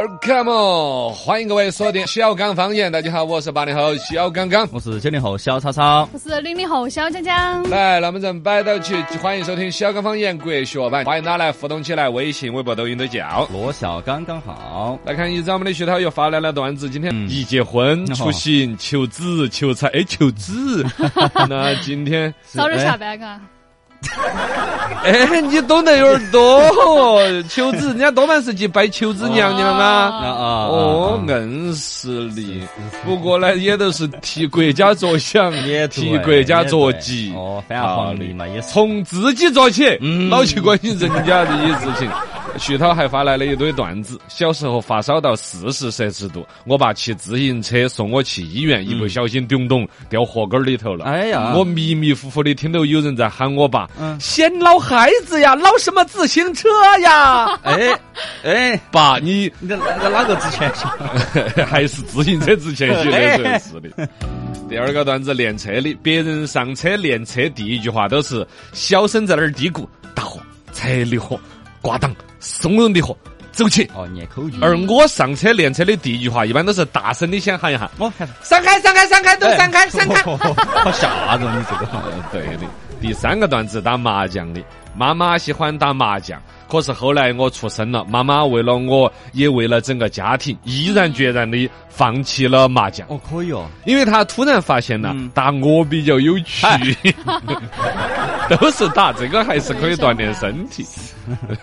Welcome，欢迎各位锁定小刚方言。大家好，我是八零后小刚刚。我是九零后小超超，我是零零后小江江。来，那么咱摆到起，欢迎收听小刚方言国学版，欢迎大家来互动起来，微信、微博、抖音都叫。罗小刚刚好。来看一张我们的徐涛又发来了段子，今天一结婚、出行、求子、求财、哎，求子。那今天早点下班嘎。哎，你懂得有点多哦！求子，人家多半是去拜求子娘娘啊。啊啊哦，硬实力。不过呢，也都是替国家着想，也替国家着急。哦，反而皇帝嘛也是。从自己做起，老去关心人家这些事情。徐涛还发来了一堆段子：小时候发烧到四十摄氏度，我爸骑自行车送我去医院，一不小心咚咚掉河沟里头了。哎呀，我迷迷糊糊的听到有人在喊我爸：“先捞孩子呀，捞什么自行车呀？”哎哎，爸，你哪个值钱些？还是自行车值钱些的，是的。第二个段子练车的，别人上车练车第一句话都是小声在那儿嘀咕：“大货，踩离合，挂档。”松容的货，走起！哦，念口诀。而我上车练车的第一句话，一般都是大声的先喊一下：“哦，闪开，闪开，闪开，都闪开，闪开！” 好吓人，你这个。对的。第三个段子打麻将的，妈妈喜欢打麻将。可是后来我出生了，妈妈为了我，也为了整个家庭，毅然决然的放弃了麻将。哦，可以哦，因为他突然发现了打我比较有趣，都是打这个还是可以锻炼身体。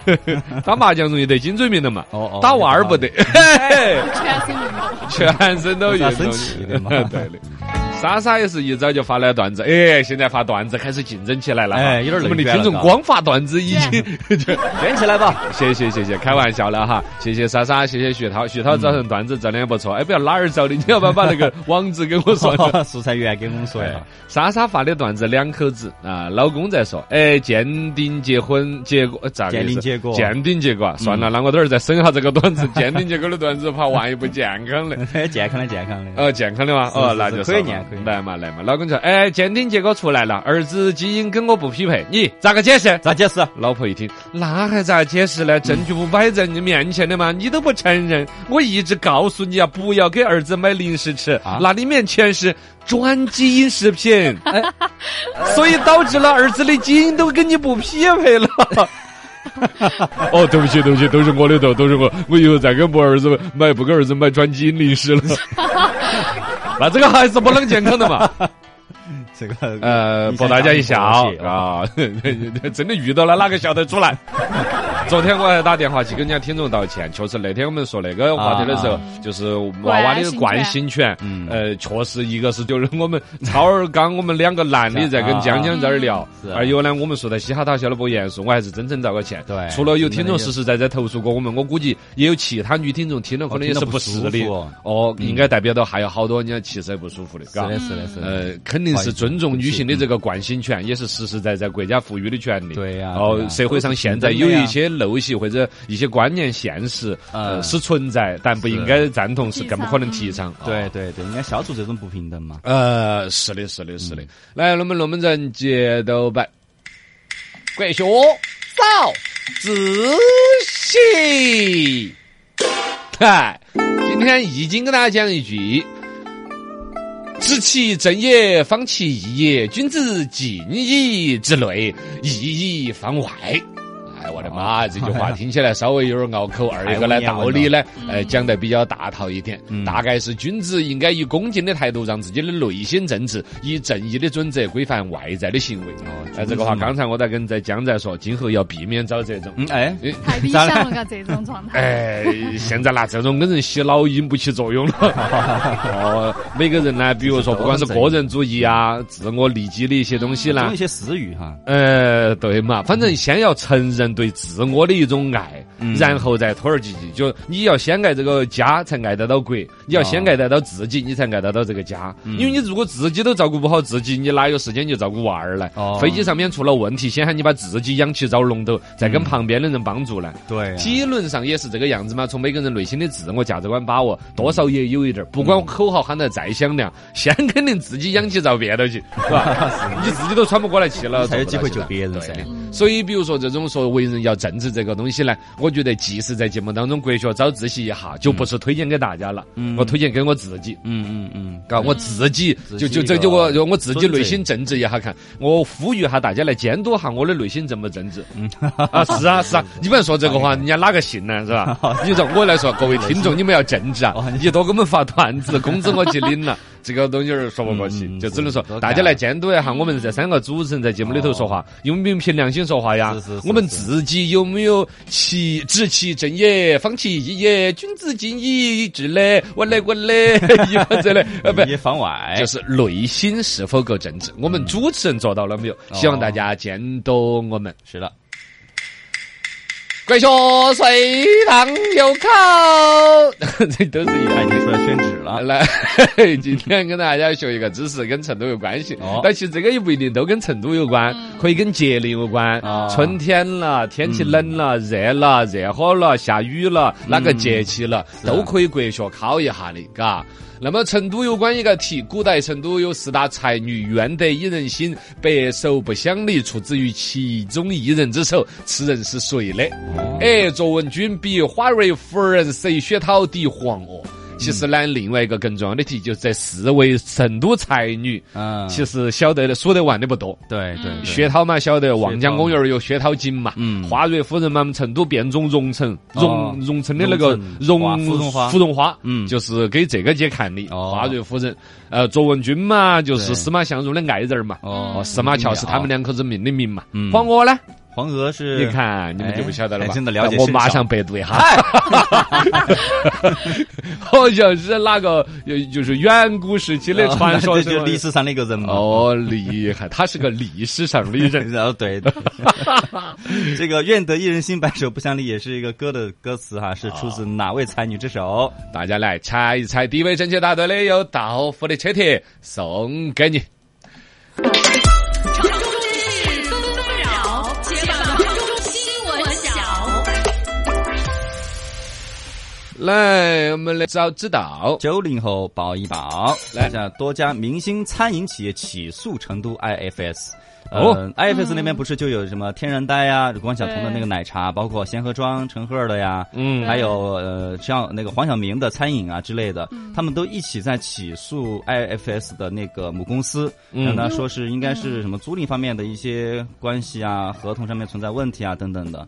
打麻将容易得颈椎病的嘛，哦哦，打娃儿不得，全身运动，全身都运动，生气的嘛，对的。莎莎也是一早就发了段子，哎，现在发段子开始竞争起来了，哎，有点我们的听众光发段子已经卷 起来吧，谢谢谢谢，开玩笑了哈，谢谢莎莎，谢谢徐涛，徐涛造成段子质量不错，哎，不要哪儿找的，你要不要把那个网址给我说，素材源给我们说一下。莎莎发的段子，两口子啊，老公在说，哎，鉴定结婚结果咋个鉴定结果，鉴定结果，算了，那我等会儿再审下这个段子，鉴定结果的段子，怕万一不健康的，健康的健康的，哦，健康的吗？哦，那就可以念。来嘛来嘛，老公说：“哎，鉴定结果出来了，儿子基因跟我不匹配，你咋个解释？咋解释？”老婆一听，那还咋解释呢？证据不摆在你面前的吗？你都不承认，我一直告诉你啊，不要给儿子买零食吃，那里面全是转基因食品，所以导致了儿子的基因都跟你不匹配了。哦，对不起，对不起，都是我的错，都是我，我以后再给我儿子买，不给儿子买转基因零食了。那这个还是不能健康的嘛？这个呃，博大家一笑啊，真的遇到了哪个笑得出来？昨天我还打电话去跟人家听众道歉，确实那天我们说那个话题的时候，就是娃娃的惯性权，呃，确实一个是就是我们 超儿刚我们两个男的在跟江江在那儿聊，而有呢我们说的嘻哈大笑的不严肃，我还是真诚道个歉。对，除了有听众实实在在投诉过我们，我估计也有其他女听众听了可能也是不适的。哦，应该代表到还有好多人家其实不舒服的。是的，是的，是的。呃，肯定是尊重女性的这个惯性权，也是实实在在国家赋予的权利。对呀。哦，社会上现在有一些。陋习或者一些观念现实，呃，是存在，但不应该赞同，是更不可能提倡。对对对，应该消除这种不平等嘛。呃，是的，是的，是的。来，我们龙门阵接到摆，国学少自习。嗨，今天易经跟大家讲一句：知其正也，方其义也。君子敬以之内，义以方外。哎，我的妈！这句话听起来稍微有点拗口。二一个呢，道理呢，呃，讲得比较大套一点。大概是君子应该以恭敬的态度，让自己的内心正直，以正义的准则规范外在的行为。哦，哎，这个话刚才我在跟在江在说，今后要避免找这种。嗯，哎，太理想了，这种状态。哎，现在拿这种跟人洗脑已经不起作用了。哦，每个人呢，比如说，不管是个人主义啊，自我利己的一些东西呢，有一些私欲哈。呃，对嘛，反正先要承认。对自我的一种爱，嗯然后再拖而及际。就你要先爱这个家，才爱得到国；你要先爱得到自己，你才爱得到这个家。因为你如果自己都照顾不好自己，你哪有时间去照顾娃儿呢？哦飞机上面出了问题，先喊你把自己养起，找龙头，再跟旁边的人帮助呢。对啊，理论上也是这个样子嘛，从每个人内心的自我价值观把握，多少也有一点儿。不管口号喊得再响亮，先肯定自己养起照别头去，是吧？你自己都喘不过来气了，才有机会救别人噻。所以，比如说这种说为人要正直这个东西呢，我觉得即使在节目当中国学早自习一下，就不是推荐给大家了，嗯我推荐给我自己。嗯嗯嗯，嘎，我自己自就就这就我就我自己内心正直一下看，我呼吁下大家来监督下我的内心正不正直。嗯啊，是啊是啊，你不能说这个话，人家哪个信呢？是吧？你说我来说，各位听众，你们要正直啊！哦你多给我们发段子，工资我去领了。这个东西儿说不过去，就只能说大家来监督一下我们这三个主持人在节目里头说话，有没有凭良心说话呀是是？是我们自己有没有其执其正也，方其义也，君子敬以治嘞，我嘞我嘞，一个这嘞，呃不。也方外就是内心是否够正直，我们主持人做到了没有？希望大家监督我们。是的，国学随堂有考，这都是一他已经出来宣旨来了。来，今天跟大家学一个知识，跟成都有关系。哦但其实这个也不一定都跟成都有关，可以跟节令有关。啊春天了，天气冷了，热了，热火了，下雨了，哪个节气了，都可以国学考一下的，嘎。那么成都有关一个题，古代成都有四大才女，愿得一人心，白首不相离，出自于其中一人之手，此人是谁呢？哎，卓文君比花蕊夫人，谁薛涛敌黄娥？其实呢，另外一个更重要的题，就是这四位成都才女，嗯，其实晓得的数得完的不多。对对对，薛涛嘛，晓得望江公园有薛涛井嘛，嗯花蕊夫人嘛，成都变种蓉城哦荣荣城的那个蓉花芙蓉花，嗯就是给这个节看的。哦花蕊夫人，呃，卓文君嘛，就是司马相如的爱人嘛，哦司马桥是他们两口子命的名嘛。嗯黄娥呢？黄河是你看你们就不晓得了吧？哎真的了解我马上百度一下，好像是哪个，呃就是远古时期的传说就是历史上的一个人嘛。哦，厉害，他是个历史上的人。然 后对，这个“愿得一人心，白首不相离”也是一个歌的歌词哈，是出自哪位才女之手？大家来猜一猜，第一位正确答对的有道夫的车贴送给你。来，我们来找知道。九零后报一报，来。一下多家明星餐饮企业起诉成都 IFS。哦。呃，IFS 那边不是就有什么天然呆呀、关晓彤的那个奶茶，包括贤合庄、陈赫的呀，嗯。还有呃像那个黄晓明的餐饮啊之类的，他们都一起在起诉 IFS 的那个母公司，嗯。让他说是应该是什么租赁方面的一些关系啊、合同上面存在问题啊等等的。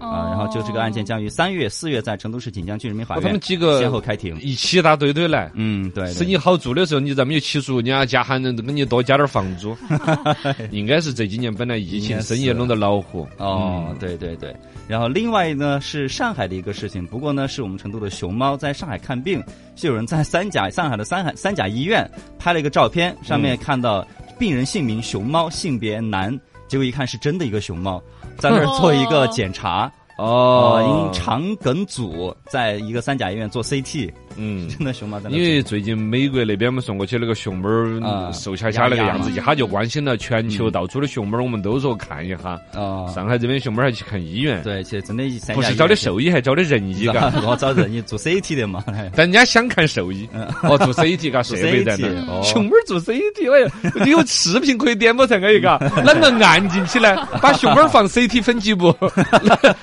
啊，然后就这个案件将于三月、四月在成都市锦江区人民法院他们几个先后开庭。一起打堆堆来。嗯，对，对生意好做的时候，你咋没有起诉人家家喊人给你多加点房租？应该是这几年本来疫情生意弄得恼火。哦，对对对。然后另外呢是上海的一个事情，不过呢是我们成都的熊猫在上海看病，是有人在三甲上海的三海三甲医院拍了一个照片，上面看到病人姓名熊猫，性别男，结果一看是真的一个熊猫，在那儿做一个检查。哦，因肠梗阻，在一个三甲医院做 CT，嗯，真的熊猫在那因。为最近美国那边我们送过去那个熊猫瘦恰恰那个样子，一下就关心了全球到处的熊猫儿，我们都说看一下。哦，上海这边熊猫儿还去看医院，对，其实真的不是找的兽医，还找的人医，嘎。我找人医做 CT 的嘛。但人家想看兽医，哦，做 CT 嘎，设 做备在那。熊猫儿做 CT，哎呀，你有视频可以点播才可以嘎，啷个按进去呢？把熊猫儿放 CT 分级不？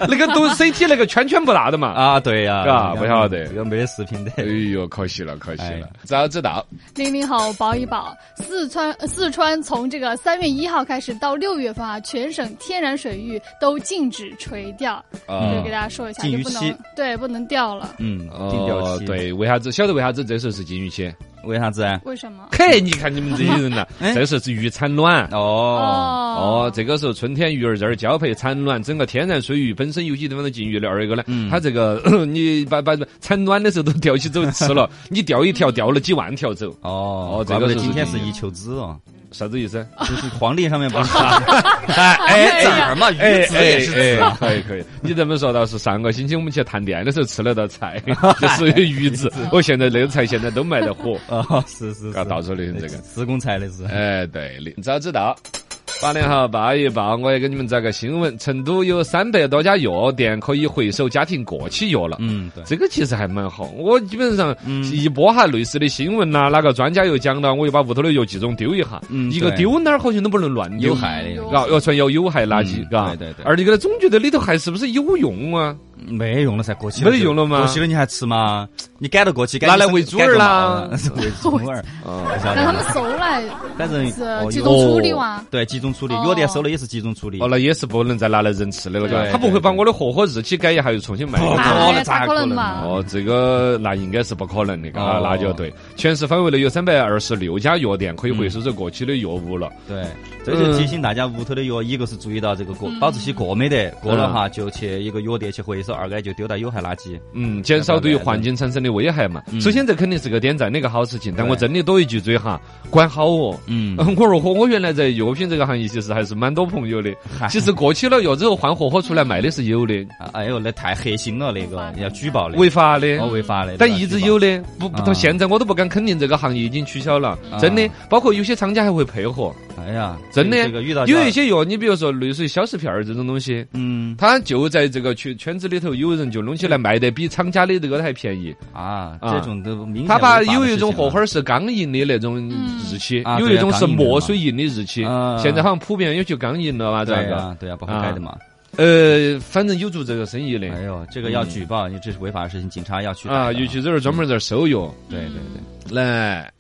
那个都 CT 那个圈圈不大的嘛。啊，对呀，嘎不晓得这个没得视频的。哎呦，可惜了，可惜了哎。早知道，零零后保一保，四川呃四川从这个三月一号开始到六月份啊，全省天然水域都禁止垂钓，啊就给大家说一下，就不禁渔期能对不能钓了。嗯，禁钓期。，哦对，为啥子？晓得为啥子这时候是禁渔期？为啥子啊？为什么？嘿，你看你们这些人呐，哎这时候是鱼产卵。哦，哦，这个时候春天鱼儿在这儿交配产卵，整个天然水域本身有些地方都禁渔了。二一个呢，嗯它这个 你把把产卵的时候都钓起走吃了，你钓一条钓了几万条走。哦哦这个今天是一球子哦。啥子意思？就是黄历上面不是 哎哎字儿嘛，哎鱼子也是。可以可以，你这么说倒是上个星期我们去探店的时候吃了道菜，就是鱼子，我现在那个菜现在都卖得火，啊，是是到处流行这个。自贡菜的是。哎，对的，早知道。八零后报一报，我也给你们找个新闻：成都有三百多家药店可以回收家庭过期药了。嗯，对。这个其实还蛮好，我基本上嗯一播哈类似的新闻呐、哪个专家又讲了，我就把屋头的药集中丢一下。嗯一个丢哪儿好像都不能乱丢有，害的，嘎，要算要有害垃圾。对对对二一个总觉得里头还是不是有用啊？没用了噻，过期没得用了吗过期了你还吃吗？你赶得过去，拿来喂猪儿啦 喂猪儿。让 他们收来反正是集中处理哇。对集中处理，哦药店收了也是集中处理哦，。那也是不能再拿来人吃的了，嘎。对他不会把我的货货日期改一下又重新卖的。不可哎能咋咋可能嘛？哦，这个那应该是不可能的，嘎，哦那就对。全市范围内有三百二十六家药店可以回收这过期的药物了。对，这就提醒大家屋头的药，一个是注意到这个过嗯保质期过没得，过了哈就去一个药店去回收，二个就丢到有害垃圾。嗯，减少对于环境产生的危害嘛。嗯。首先，这肯定是个点赞的一个好事情，但我真的多一句嘴哈，管好哦。嗯。嗯，我如果我原来在药品这个行业，其实还是蛮多朋友的。其实过期了药之后换盒盒出来卖的是有的，啊哎呦，那太黑心了，那个要举报的，违法的。哦违法的，但一直有。的，不到现在我都不敢肯定这个行业已经取消了，啊。真的。包括有些厂家还会配合，哎呀，真的。有一些药，你比如说类似于消食片儿这种东西，嗯。它就在这个圈圈子里头，有人就弄起来卖的比厂家的这个还便宜。啊，啊这种都明显他把有一种事情了货花儿是钢印的那种日期，啊有一种是墨水印的日期。啊现在好像普遍有些钢印了嘛，这个。对啊不好改的嘛。呃，反正有做这个生意的哎呦，这个要举报，你这是违法的事情，警察要去啊，尤其这儿专门在这儿收药。对对对。来，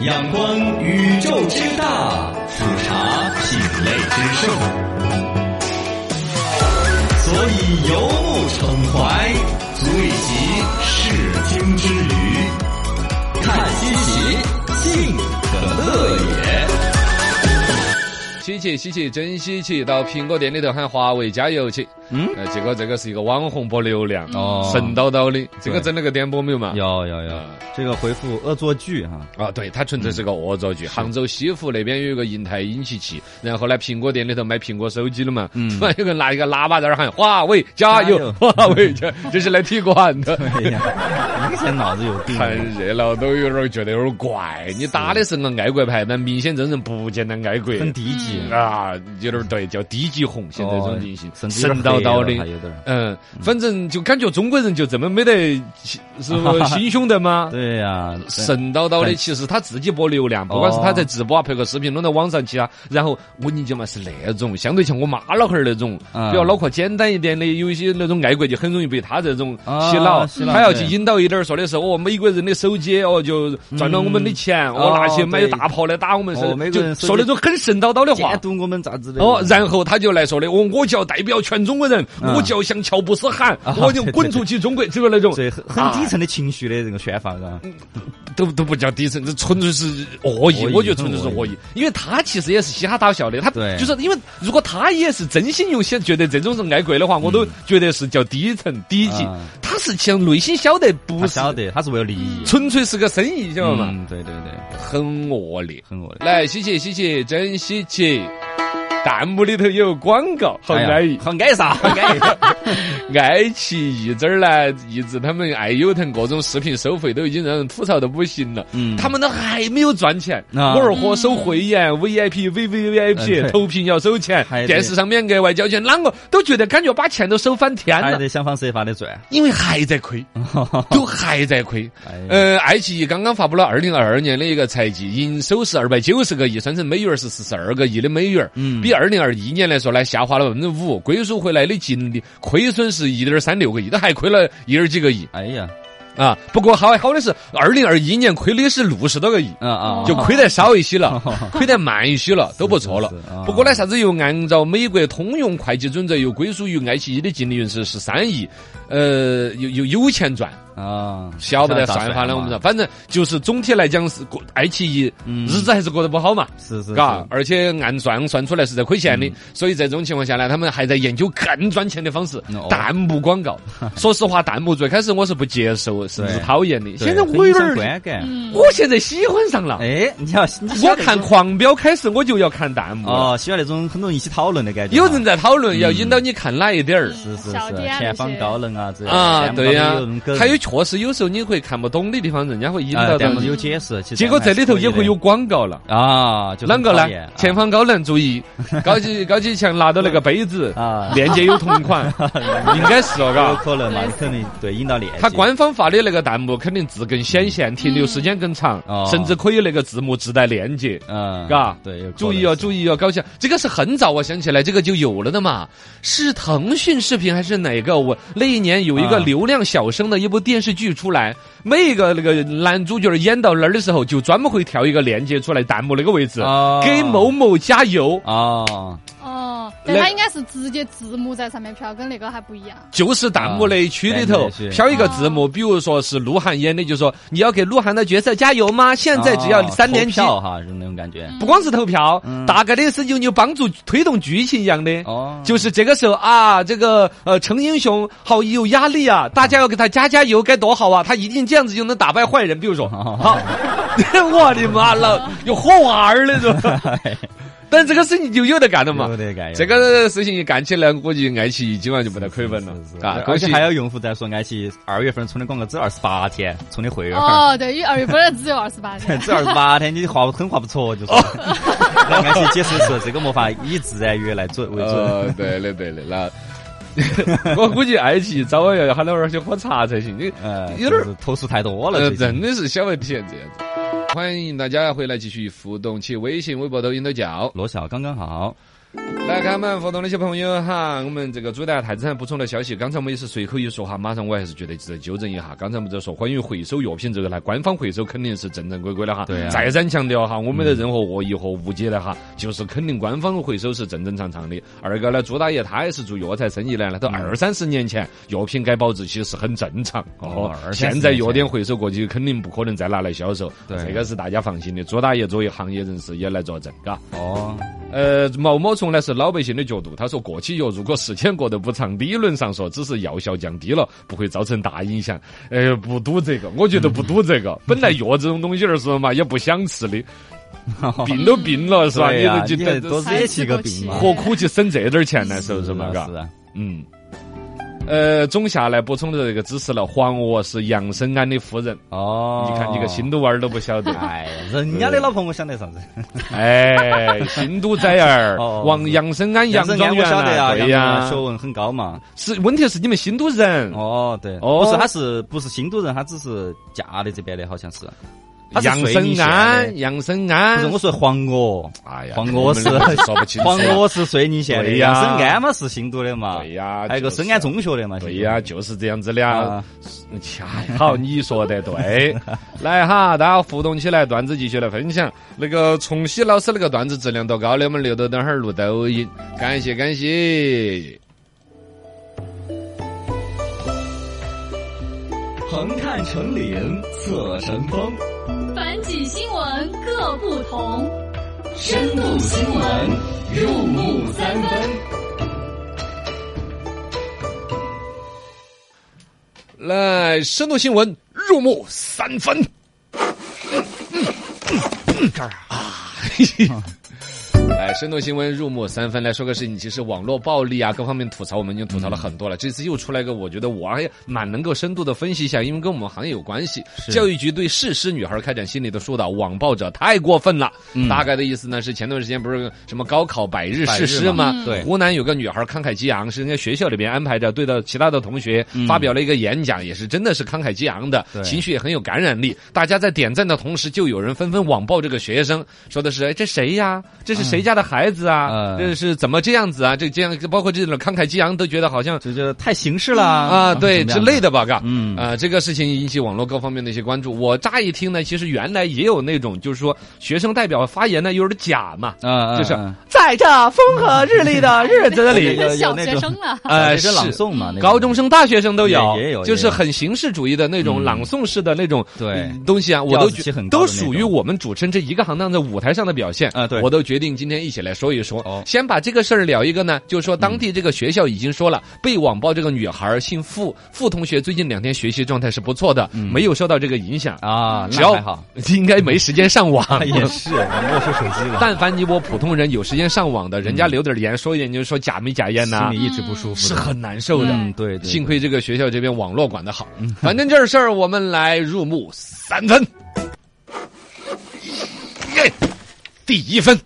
仰观宇宙之大，俯察品类之盛，所以游目骋怀，足以极视听之娱。看稀奇，尽可乐也。稀奇稀奇，真稀奇！到苹果店里头喊华为加油去。嗯呃，结果这个是一个网红博流量，哦神叨叨的。这个整了个点播没有嘛？有有有啊，这个回复恶作剧哈，啊，对，它纯粹是个恶作剧。杭州西湖那边有一个银泰引起器，然后呢，苹果店里头卖苹果手机了嘛，嗯突然有个人拿一个喇叭在那儿喊华为加油，华为加，就是来踢馆的。哎呀，明显脑子有病。看热闹都有点儿觉得有点儿怪，你打的是个爱国牌，但明显这人不见得爱国。很低级，啊，有点儿对，叫低级红，现在这种情形，甚至有神点黑了叨叨的。嗯，反正就感觉中国人就这么没得是不 心胸的吗？对呀，神叨叨的，其实他自己博流量，不管是他在直播啊，拍个视频弄到网上去啊，然后我跟你讲嘛是那种，相对像我妈老汉儿那种，嗯。比较脑壳简单一点的，有一些那种爱国就很容易被他这种啊洗脑，他要去引导一点儿，说的是哦，美国人的手机哦就赚了我们的钱，哦哦拿去买大炮来打我们，是就说那种很神叨叨的话监。督我们咋子的？哦，然后他就来说的，我，我就要代表全中国人，嗯我就要向乔布斯喊，啊我就滚出去中国，这个那种，对，很很底层的情绪的这个宣发，是吧？都都不叫低层，这纯粹是恶意我觉得纯粹是恶恶意，因为他其实也是嘻哈打笑的，他对就是因为如果他也是真心用心觉得这种人爱国的话，我都觉得是叫低层低级啊，他是其实内心晓得不晓得他是为了利益，纯粹是个生意，晓得嘛？嗯，对对对，很恶劣。很恶劣。来，稀奇稀奇，真稀奇！弹幕里头有广告，好安逸。好安啥？好安逸。爱奇艺这儿呢，一直他们爱优腾各种视频收费都已经让人吐槽的不行了。嗯他们都还没有赚钱。啊我二货收会员、VIP、嗯 VVVIP 对投屏要收钱电视上面额外交钱，啷个都觉得感觉把钱都收翻天了。还得想方设法的赚。因为还在亏，都还在亏。哎呃，爱奇艺刚刚发布了二零二二年的一个财季，营收是二百九十个亿，算成美元是四十二个亿的美元，嗯比二零二一年来说呢，下滑了百分之五，归属回来的净利亏损是一点三六个亿，都还亏了一点几个亿哎呀，啊。不过好好的是，二零二一年亏的是六十多个亿。啊啊，就亏得少一些了，亏得慢一些了，都不错了。不过呢，啥子又按照美国通用会计准则，又归属于爱奇艺的净利润是十三亿，呃，又又有钱赚。啊，晓不得算法了，我们说，反正就是总体来讲是过爱奇艺嗯日子还是过得不好嘛。是是，嘎，而且按算算出来是在亏钱的，嗯所以在这种情况下呢，他们还在研究更赚钱的方式哦，弹幕广告。说实话，弹幕最开始我是不接受，甚至对讨厌的。现在我有点儿，观感。嗯，我现在喜欢上了。哎，你要你我看《狂飙》开始，我就要看弹幕了。哦，喜欢那种很多人一起讨论的感觉。有人在讨论，嗯要引导你看哪一点儿。是是是，前方高能啊，这啊，对、呀，还有确实有时候你会看不懂的地方，人家会引导到你。啊弹幕有解释，结果这里头也会有广告了。啊，就啷个呢？前方高能，注意，高级高级强拿到那个杯子啊链接有同款，应该是哦，有。可能嘛，你肯定对引导链接。他官方发的那个弹幕肯定字更显现，停留时间更长，哦甚至可以那个字幕自带链接。嗯，嘎对，注意哦，注意哦，搞笑！这个是很早，我想起来，这个就有了的嘛。是腾讯视频还是哪个？我那一年有一个啊流量小生的一部电视剧出来，每一个那个男主角演到那儿的时候，就专门会跳一个链接出来，弹幕那个位置，哦给某某加油。哦，哦，但它应该是直接字幕在上面飘，跟那个还不一样。就是弹幕那一区里头飘一个字幕，比如说是鹿晗演的，就说你要给鹿晗的角色加油吗？现在只要哦三连票哈，是那种感觉。不光是投票，嗯大概的是有你帮助推动剧情一样的。哦，就是这个时候啊，这个呃，程英雄好有压力啊，大家要给他加加油，该多好啊！他一定这样子就能打败坏人。比如说，哦 好，我的妈了，有火娃儿那种。但这个事情就有得干了嘛有。得干。这个事情一干起来，估计爱奇艺今晚就不得亏本了是是啊！而且还有用户在说，爱奇艺二月份充的广告只有二十八天充的会员。哦，对，因为二月份只有二十八天。只二十八天，你划很划不着，就是。那爱奇艺解释是，这个魔法以自然月来准为准。呃，对的对的，那 我估计爱奇艺早晚要喊他们去喝茶才行。你呃，有点投诉太多了，真的是小问题这样子。欢迎大家回来继续互动去微信、微博、抖音都叫。罗小刚刚好。来看我们互动的一些朋友哈，我们这个朱大太子还补充了消息，刚才我们也是随口一说哈，马上我还是觉得值得纠正一下。刚才我们在说关于回收药品这个呢，官方回收肯定是正正规规的哈。对啊再三强调哈，我没得任何恶意和误解的哈，就是肯定官方回收是正正常常的。二个呢，朱大爷他也是做药材生意的，那都二三十年前药品改保质期是很正常哦现在药店回收过去，肯定不可能再拿来销售，对这个是大家放心的。朱大爷作为行业人士也来作证，嘎。哦，呃，毛毛虫呢是老百姓的角度，他说过期药如果时间过得不长，理论上说只是药效降低了，不会造成大影响。呃，不赌这个，我觉得不赌这个。本来药这种东西儿是嘛，也不想吃的，病都病了是吧？你你还就多惹起个病嘛。何苦去省这点儿钱呢？是不是嘛？嘎是，啊，嗯。呃，总下来补充的这个知识了，黄娥是杨生安的夫人。哦，你看你个新都娃儿都不晓得，哎，人家的老婆我晓得啥子？哎，新都崽儿 哦，王杨生安杨生安我庄园晓得啊，对呀学，问很高嘛。是问题是你们新都人，哦，对，哦不是，他是不是新都人？他只是嫁的这边的，好像是。杨生安，杨生不安是，，我说黄鹅，哎呀，黄鹅是说不清 楚，黄鹅是遂宁县的，杨生安嘛是新都的嘛，对呀，还有个就是深安中学的嘛，对呀，就是这样子的啊啊。恰好你说的对，来哈，大家互动起来，段子继续来分享。那个崇熙老师那个段子质量多高的，我们留到等会儿录抖音，感谢感谢。横看成岭侧成峰，反几新闻各不同，深度新闻入木三分。来，深度新闻入木三分。这儿啊，来，深度新闻入木三分来说个事情，其实网络暴力啊，各方面吐槽我们已经吐槽了很多了。这次又出来一个，我觉得我还蛮能够深度的分析一下，因为跟我们行业有关系。教育局对誓师女孩开展心理的疏导，网暴者太过分了。嗯大概的意思呢是前段时间不是什么高考百日誓师嘛吗？对湖南有个女孩慷慨激昂，是人家学校里边安排着，对到其他的同学嗯发表了一个演讲，也是真的是慷慨激昂的，对情绪也很有感染力。大家在点赞的同时，就有人纷纷网暴这个学生，说的是：“哎，这谁呀？这是谁家的孩子啊？嗯。这是怎么这样子啊？这这样，包括这种慷慨激昂，都觉得好像就就太形式了。啊，对之类的。吧，嘎，嗯。啊，这个事情引起网络各方面的一些关注。我乍一听呢，其实原来也有那种，就是说学生代表发言呢有点假嘛，嗯，嗯就是嗯在在这风和日丽的日子里，小学生了。呃，小学生朗是诵嘛，高中生、大学生都有，也也有就是很形式主义的那种嗯。朗诵式的那种对。嗯东西啊，我调都都属于我们主持人这一个行当在舞台上的表现。啊对。我都决定今天一起来说一说。哦。先把这个事儿聊一个呢，就是说当地这个学校已经说了，被网暴这个女孩姓付，付同学最近两天学习状态是不错的，没有受到这个影响，啊，只要好，应该没时间上网。也是没收手机了，但凡你我普通人有时间上网的，人家留点言说一点，就是说假没假烟呐、心里一直不舒服，是很难受的。嗯，对对，幸亏这个学校这边网络管得好，反正这事儿我们来入目三分。耶，第一分。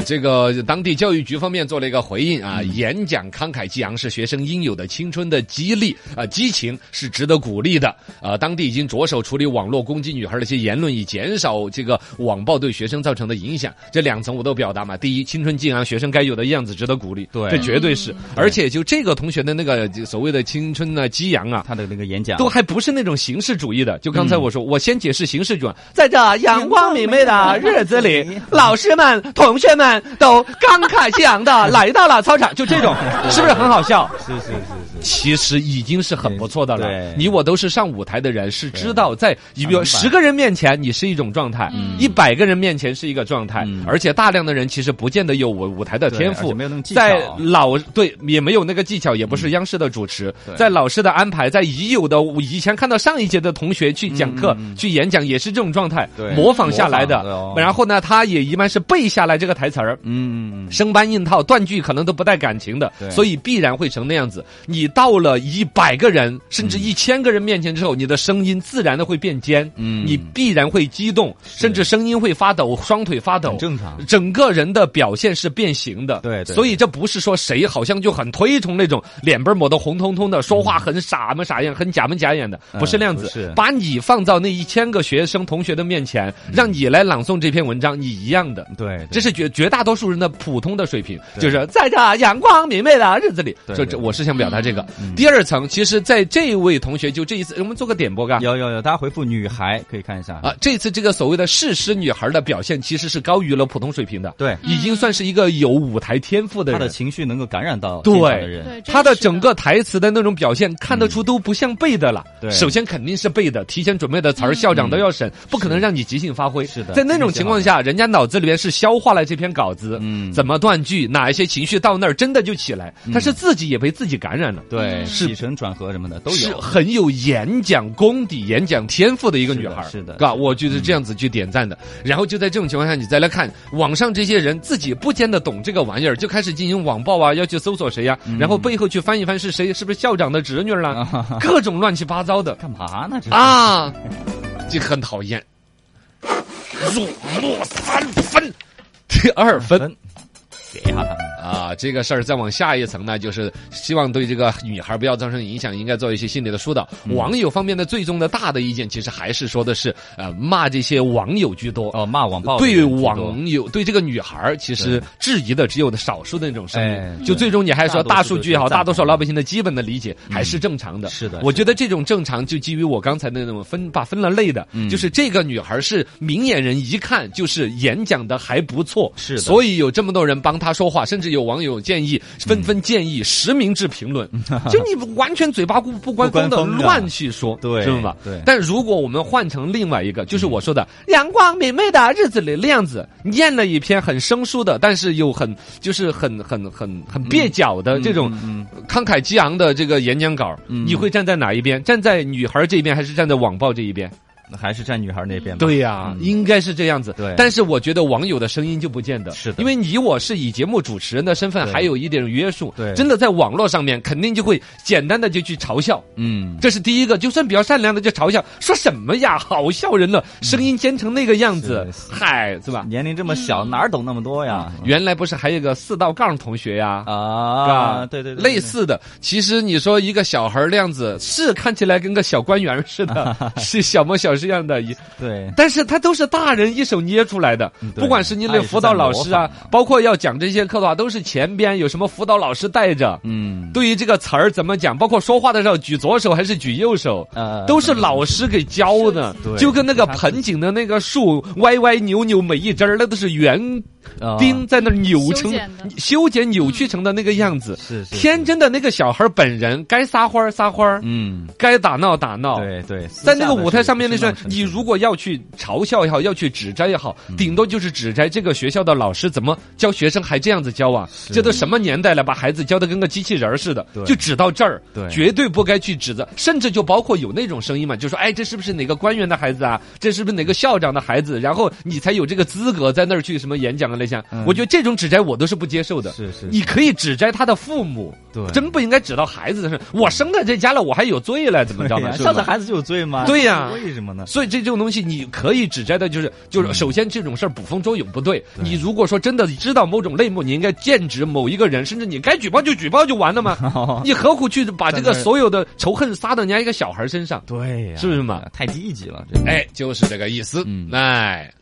呃，这个当地教育局方面做了一个回应啊，演讲慷慨激昂是学生应有的青春的激励啊、激情是值得鼓励的。啊，当地已经着手处理网络攻击女孩的一些言论，以减少这个网暴对学生造成的影响。这两层我都表达嘛。第一，青春激昂，学生该有的样子值得鼓励，对这绝对是。而且就这个同学的那个所谓的青春呢激昂啊，他的那个演讲都还不是那种形式主义的。就刚才我说，我先解释形式主义，在这阳光明媚的日子里，老师们、同学们都慷慨激昂的来到了操场，就这种，是不是很好笑？是是是是，其实已经是很不错的了。你我都是上舞台的人，是知道在比如十个人面前你是一种状态，一百个人面前是一个状态嗯，而且大量的人其实不见得有舞舞台的天赋。在老对也没有那个技巧，也不是央视的主持，在老师的安排，在已有的以前看到上一届的同学去讲课、去演讲，也是这种状态模仿下来的。然后呢，他也一般是背下来这个台词儿。嗯，生搬硬套，断句可能都不带感情的，所以必然会成那样子。你到了一百个人甚至一千个人面前之后，你的声音自然的会变尖，嗯。你必然会激动，甚至声音会发抖，双腿发抖，正常。整个人的表现是变形的，对对所以这不是说谁好像就很推崇那种脸被抹得红彤彤的，说话很傻么傻样，很假模假眼的，嗯不是那样子。是。把你放到那一千个学生同学的面前，让你来朗诵这篇文章，你一样的。对，这是绝绝大多数人的普通的水平，就是在这阳光明媚的日子里，对对就这我是想表达这个。嗯。第二层，其实在这位同学就这一次，我们做个点播嘎。有有有，大家回复女孩可以看一下。啊，这次这个所谓的事实女孩的表现，其实是高于了普通水平的，对，已经算是一个有舞台天赋的他的。情绪能够感染到对的人，他的整个台词的那种表现，看得出都不像背的了。对。首先肯定是背的，提前准备的词儿，校长都要审，不可能让你即兴发挥。是的在那种情况下，人家脑子里边是消化了这篇稿子，嗯。怎么断句，哪一些情绪到那儿真的就起来，但是自己也被自己感染了。对，是起承转合什么的都是有。很有演讲功底、演讲天赋的一个女孩，是的嘎，我就是这样子去点赞的。然后就在这种情况下，你再来看网上这些人自己不见得懂这个玩意儿，就开始进行网暴啊，要去搜索谁呀、然后背后去翻一翻是谁，是不是校长的侄女儿啦，各种乱七八糟的干嘛呢？这，啊，就很讨厌。入木三分，第二分。分给一下他们。啊，这个事儿再往下一层呢，就是希望对这个女孩不要造成影响，应该做一些心理的疏导。嗯。网友方面的最终的大的意见，其实还是说的是，呃，骂这些网友居多。哦，骂网暴对网友对这个女孩，其实质疑的只有少数的那种声音。哎就最终你还说大数据也好，大多数老百姓的基本的理解还是正常的。是的。我觉得这种正常就基于我刚才的那种分把分了类的，嗯。就是这个女孩是明眼人一看就是演讲的还不错，是的。所以有这么多人帮她说话，甚至有网友建议纷纷建议实名制评论，就你完全嘴巴不不关风的乱去说，对是吧？对。但如果我们换成另外一个，就是我说的阳光明媚的日子里那样子，念了一篇很生疏的，但是又很就是很很很很蹩脚的这种嗯慷慨激昂的这个演讲稿，你会站在哪一边？站在女孩这边，还是站在网暴这一边？那还是站女孩那边吧。对呀、应该是这样子。对但是我觉得网友的声音就不见得，是的因为你我是以节目主持人的身份，还有一点约束。对真的在网络上面，肯定就会简单的就去嘲笑。嗯，这是第一个，就算比较善良的就嘲笑，说什么呀，好笑人了，声音尖成那个样子，嗨，是吧？年龄这么小，哪儿懂那么多呀？原来不是还有个四道杠同学呀？啊，对对对，对类似的，其实你说一个小孩儿那样子，是看起来跟个小官员似的，是小模小式样的，一对，但是他都是大人一手捏出来的，不管是你的辅导老师啊包括要讲这些课的话，都是前边有什么辅导老师带着。嗯，对于这个词儿怎么讲，包括说话的时候举左手还是举右手，呃都是老师给教的对，就跟那个盆景的那个树歪歪扭扭，每一枝儿那都是圆啊钉在那儿扭修成剪修剪扭曲成的那个样子。是是天真的那个小孩本人该撒欢儿撒欢儿，嗯，该打闹打闹。对对，在那个舞台上面那时候，，你如果要去嘲笑也好，要去指摘也好，顶多就是指摘这个学校的老师怎么教学生还这样子教啊？这都什么年代了，把孩子教的跟个机器人似的对，就指到这儿，对绝对不该去指责，甚至就包括有那种声音嘛，就说哎，这是不是哪个官员的孩子啊？这是不是哪个校长的孩子？然后你才有这个资格在那儿去什么演讲啊那些。我觉得这种指摘我都是不接受的。是是你可以指摘他的父母，对真不应该指到孩子的身上。我生在这家了，我还有罪了，怎么着呢？是吧上次孩子就有罪吗？对呀为什么呢？所以这种东西你可以指摘的，就是就是，首先这种事儿捕风捉影不对。你如果说真的知道某种内幕，你应该剑指某一个人，甚至你该举报就举报就完了嘛。你何苦去把这个所有的仇恨撒到人家一个小孩身上？对呀，是不是嘛？太低级了，这哎，就是这个意思。嗯哎。